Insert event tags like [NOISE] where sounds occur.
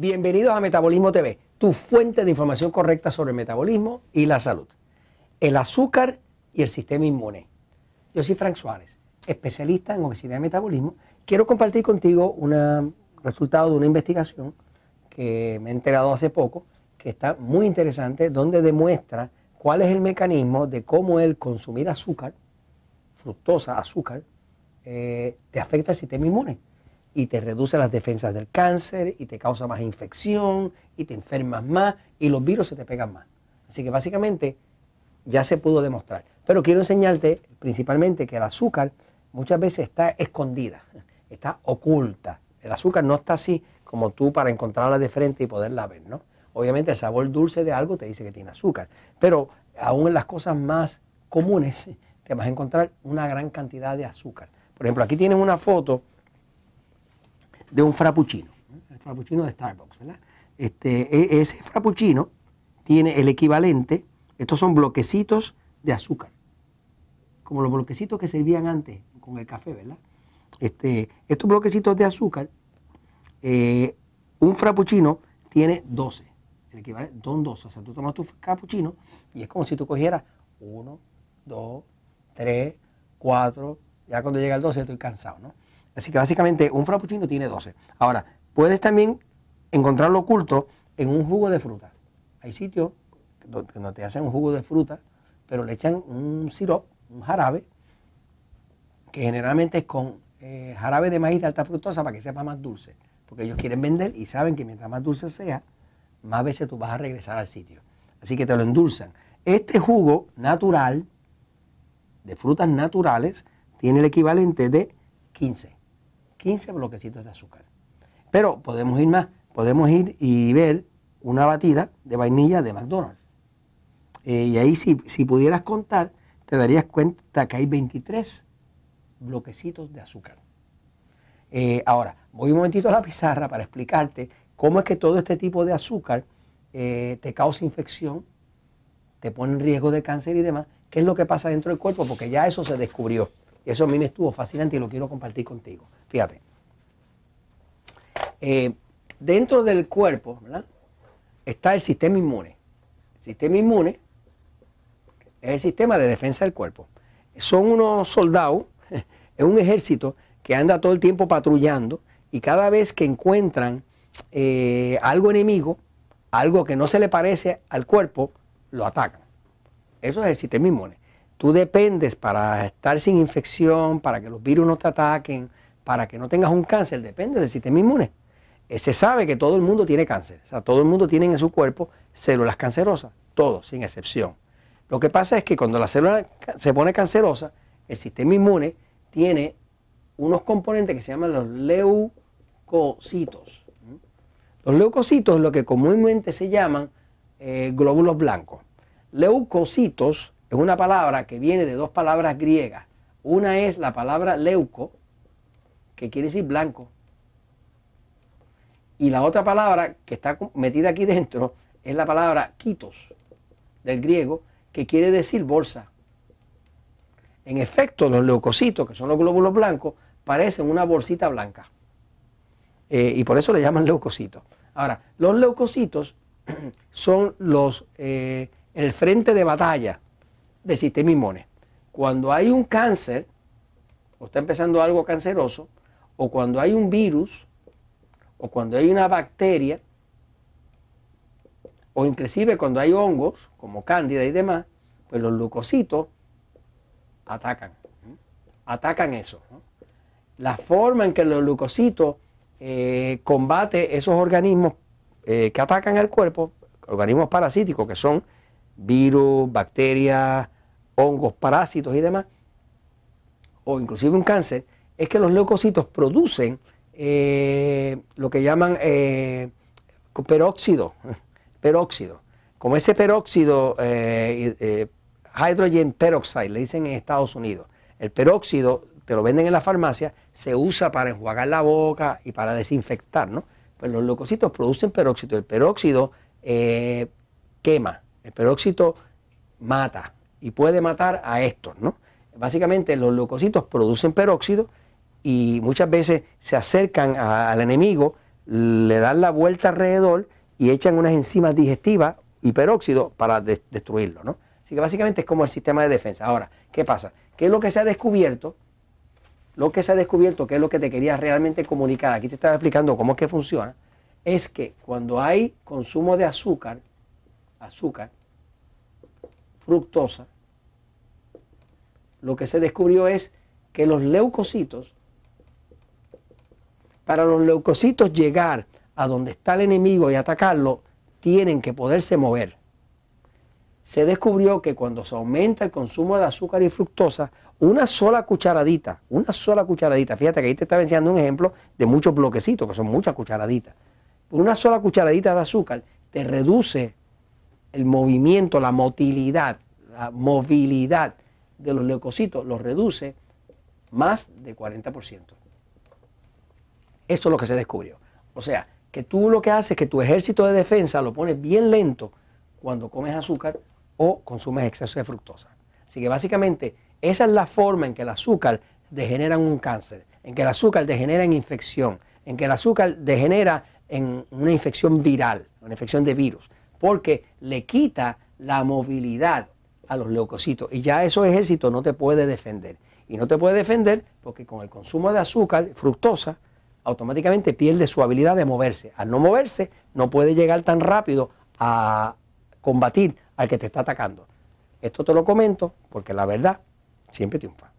Bienvenidos a Metabolismo TV, tu fuente de información correcta sobre el metabolismo y la salud. El azúcar y el sistema inmune. Yo soy Frank Suárez, especialista en obesidad y metabolismo. Quiero compartir contigo un resultado de una investigación que me he enterado hace poco, que está muy interesante, donde demuestra cuál es el mecanismo de cómo el consumir azúcar, fructosa, azúcar, eh, te afecta al sistema inmune y te reduce las defensas del cáncer y te causa más infección y te enfermas más y los virus se te pegan más. Así que básicamente ya se pudo demostrar. Pero quiero enseñarte principalmente que el azúcar muchas veces está escondida, está oculta. El azúcar no está así como tú para encontrarla de frente y poderla ver, ¿no? Obviamente el sabor dulce de algo te dice que tiene azúcar, pero aún en las cosas más comunes te vas a encontrar una gran cantidad de azúcar. Por ejemplo, aquí tienes una foto de un frappuccino, el frappuccino de Starbucks, ¿verdad? Este, e, ese frappuccino tiene el equivalente, estos son bloquecitos de azúcar, como los bloquecitos que servían antes con el café, ¿verdad? Este, estos bloquecitos de azúcar, eh, un frappuccino tiene 12, el equivalente, son 12, o sea, tú tomas tu frappuccino y es como si tú cogieras 1, 2, 3, 4, ya cuando llega el 12 estoy cansado, ¿no? Así que básicamente un frappuccino tiene 12. Ahora, puedes también encontrarlo oculto en un jugo de fruta. Hay sitios donde te hacen un jugo de fruta, pero le echan un sirope, un jarabe, que generalmente es con eh, jarabe de maíz de alta fructosa para que sepa más dulce. Porque ellos quieren vender y saben que mientras más dulce sea, más veces tú vas a regresar al sitio. Así que te lo endulzan. Este jugo natural, de frutas naturales, tiene el equivalente de 15. 15 bloquecitos de azúcar. Pero podemos ir más, podemos ir y ver una batida de vainilla de McDonald's. Eh, y ahí si, pudieras contar, te darías cuenta que hay 23 bloquecitos de azúcar. Eh, ahora, voy un momentito a la pizarra para explicarte cómo es que todo este tipo de azúcar eh, te causa infección, te pone en riesgo de cáncer y demás. ¿Qué es lo que pasa dentro del cuerpo? Porque ya eso se descubrió. Eso a mí me estuvo fascinante y lo quiero compartir contigo. Fíjate. Eh, dentro del cuerpo está el sistema inmune. El sistema inmune es el sistema de defensa del cuerpo. Son unos soldados, [LAUGHS] es un ejército que anda todo el tiempo patrullando y cada vez que encuentran eh, algo enemigo, algo que no se le parece al cuerpo, lo atacan. Eso es el sistema inmune tú dependes para estar sin infección, para que los virus no te ataquen, para que no tengas un cáncer, depende del sistema inmune. Eh, se sabe que todo el mundo tiene cáncer, o sea, todo el mundo tiene en su cuerpo células cancerosas, todos, sin excepción. Lo que pasa es que cuando la célula se pone cancerosa, el sistema inmune tiene unos componentes que se llaman los leucocitos. Los leucocitos es lo que comúnmente se llaman eh, glóbulos blancos. Leucocitos es una palabra que viene de dos palabras griegas. Una es la palabra leuco, que quiere decir blanco. Y la otra palabra que está metida aquí dentro es la palabra quitos, del griego, que quiere decir bolsa. En efecto, los leucocitos, que son los glóbulos blancos, parecen una bolsita blanca. Eh, y por eso le llaman leucocitos. Ahora, los leucocitos [CLEARS THROAT] son los, eh, el frente de batalla del sistema inmune. Cuando hay un cáncer, o está empezando algo canceroso, o cuando hay un virus, o cuando hay una bacteria, o inclusive cuando hay hongos, como cándida y demás, pues los leucocitos atacan, atacan eso. La forma en que los leucocitos eh, combate esos organismos eh, que atacan al cuerpo, organismos parasíticos que son virus, bacterias, hongos, parásitos y demás, o inclusive un cáncer, es que los leucocitos producen eh, lo que llaman eh, peróxido, [LAUGHS] peróxido. Como ese peróxido, eh, hydrogen peroxide, le dicen en Estados Unidos. El peróxido, te lo venden en la farmacia, se usa para enjuagar la boca y para desinfectar, ¿no? Pues los leucocitos producen peróxido. El peróxido quema, el peróxido mata y puede matar a estos, ¿no? Básicamente los leucocitos producen peróxido y muchas veces se acercan al enemigo, le dan la vuelta alrededor y echan unas enzimas digestivas y peróxido para destruirlo, ¿no? Así que básicamente es como el sistema de defensa. Ahora, ¿qué pasa? ¿Qué es lo que se ha descubierto? Lo que se ha descubierto, que es lo que te quería realmente comunicar, aquí te estaba explicando cómo es que funciona, es que cuando hay consumo de azúcar, azúcar, fructosa, lo que se descubrió es que los leucocitos, para los leucocitos llegar a donde está el enemigo y atacarlo, tienen que poderse mover. Se descubrió que cuando se aumenta el consumo de azúcar y fructosa, una sola cucharadita, una sola cucharadita, fíjate que ahí te estaba enseñando un ejemplo de muchos bloquecitos, que son muchas cucharaditas. Una sola cucharadita de azúcar te reduce el movimiento, la motilidad, la movilidad de los leucocitos, lo reduce más de 40%. Eso es lo que se descubrió. O sea, que tú lo que haces es que tu ejército de defensa lo pones bien lento cuando comes azúcar o consumes exceso de fructosa. Así que básicamente esa es la forma en que el azúcar degenera en un cáncer, en que el azúcar degenera en infección, en que el azúcar degenera en una infección viral, una infección de virus, porque le quita la movilidad a los leucocitos y ya esos ejércitos no te puede defender. Y no te puede defender porque con el consumo de azúcar, fructosa, automáticamente pierde su habilidad de moverse. Al no moverse, no puede llegar tan rápido a combatir al que te está atacando. Esto te lo comento porque la verdad siempre triunfa.